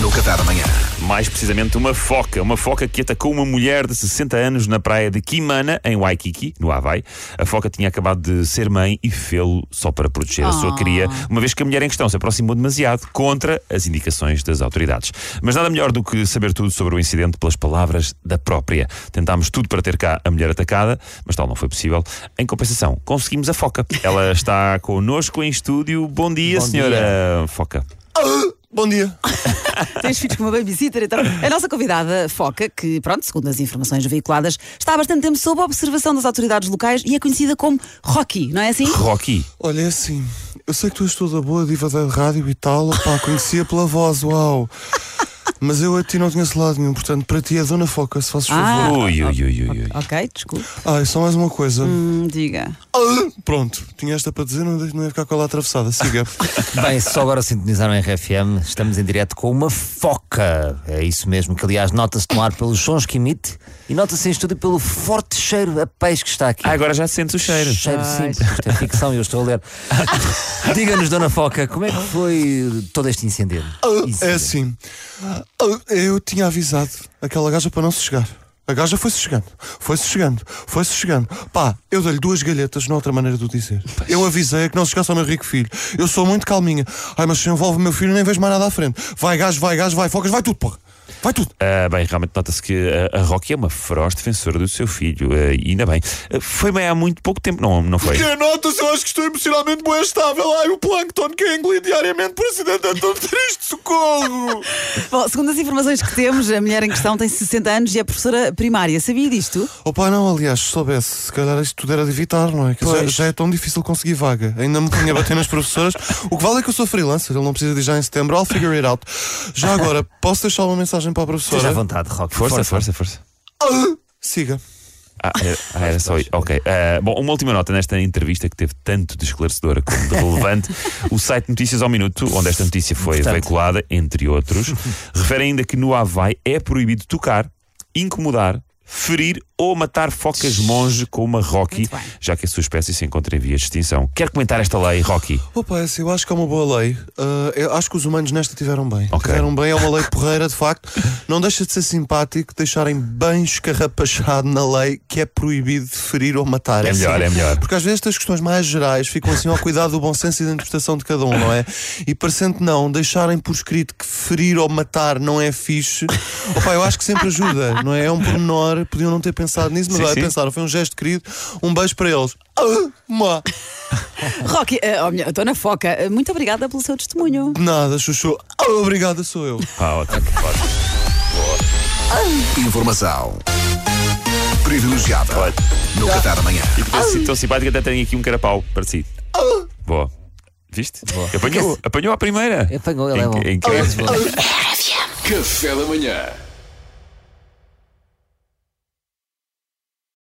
no Qatar amanhã. Mais precisamente, uma foca. Uma foca que atacou uma mulher de 60 anos na praia de Kimana, em Waikiki, no Havaí. A foca tinha acabado de ser mãe e fê-lo só para proteger a sua cria, uma vez que a mulher em questão se aproximou demasiado contra as indicações das autoridades. Mas nada melhor do que saber tudo sobre o incidente pelas palavras da própria. Tentámos tudo para ter cá a mulher atacada, mas tal não foi possível. Em compensação, conseguimos a foca. Ela está connosco em estúdio. Bom dia, Bom senhora foca. Bom dia. Tens filhos com uma babysitter, então. A nossa convidada, Foca, que, pronto, segundo as informações veiculadas, está há bastante tempo sob a observação das autoridades locais e é conhecida como Rocky, não é assim? Rocky. Olha, é assim, eu sei que tu és toda boa diva da rádio e tal, opá, conhecia pela voz, uau. Mas eu a ti não conheço lado nenhum, portanto, para ti é Dona Foca, se fazes Ah. favor. Ui, ui, ui, ui, ui. Ok, desculpe. Ah, e só mais uma coisa. Hum, diga. Ah, pronto, tinha esta para dizer, não, não ia ficar com ela atravessada. Siga. Bem, se só agora sintonizaram a RFM, estamos em direto com uma foca. É isso mesmo, que aliás nota-se no ar pelos sons que emite e nota-se em estúdio pelo forte cheiro a peixe que está aqui. Ah, agora já sentes o cheiro. Cheiro sim, isto é ficção e eu estou a ler. Diga-nos, Dona Foca, como é que foi todo este incêndio? É assim, ah, eu tinha avisado aquela gaja para não se chegar. A gaja foi-se chegando, foi-se chegando, foi-se chegando. Pá, eu dei-lhe duas galhetas, não há outra maneira de o dizer. Eu avisei que não se chegasse ao meu rico filho. Eu sou muito calminha. Ai, mas se envolve o meu filho, nem vejo mais nada à frente. Vai gajo, vai gajo, vai focas, vai tudo, porra. Vai tudo. Ah, bem, realmente nota-se que a, a Rocky é uma feroz defensora do seu filho. ah, e ainda bem. Ah, foi bem há muito pouco tempo, não, não foi? Que nota-se, eu acho que estou emocionalmente bem estável. Ai, o plâncton que é engolido diariamente por acidente é tão triste, socorro. Bom, segundo as informações que temos, a mulher em questão tem 60 anos e é professora primária. Sabia disto? Opa, não, aliás, se soubesse, se calhar isto tudo era de evitar, não é? Que já, já é tão difícil conseguir vaga. Ainda me punha a bater nas professoras. O que vale é que eu sou freelancer, ele não precisa de já em setembro. I'll figure it out. Já agora, posso deixar uma mensagem para a Esteja à professora? vontade, Rock. Força, força, força. Siga. Ah, era, ah, era só isso. Ok. Ah, bom, uma última nota nesta entrevista que teve tanto de esclarecedora como de relevante. o site Notícias ao Minuto, onde esta notícia foi Importante. veiculada, entre outros, refere ainda que no Havaí é proibido tocar, incomodar, ferir ou matar focas monge com uma Rocky, já que a sua espécie se encontra em vias de extinção. Quer comentar esta lei, Rocky? Opa, é assim, eu acho que é uma boa lei. Eu acho que os humanos nesta tiveram bem. Ok. Tiveram bem, é uma lei porreira, de facto. Não deixa de ser simpático deixarem bem escarrapachado na lei que é proibido de ferir ou matar. É melhor, assim. é melhor. Porque às vezes estas questões mais gerais ficam assim ao cuidado do bom senso e da interpretação de cada um, não é? E parecendo que não, deixarem por escrito que ferir ou matar não é fixe, opa, eu acho que sempre ajuda, não é? É um pormenor, podiam não ter pensado nisso, mas Sim, olha, sim. pensaram, foi um gesto querido, um beijo para eles. Ah. Rocky, uh, oh, minha, Dona Foca, eh, muito obrigada pelo seu testemunho. Nada, Chuchu. Ah, obrigada, sou eu. Ah, ótimo. Informação privilegiada Olha. no Qatar amanhã. E depois, assim, tão simpático, até tem aqui um carapau para si. Boa. Viste? Apanhou, apanhou a primeira. Apanhou, ele é bom. Em- em que- Café da manhã.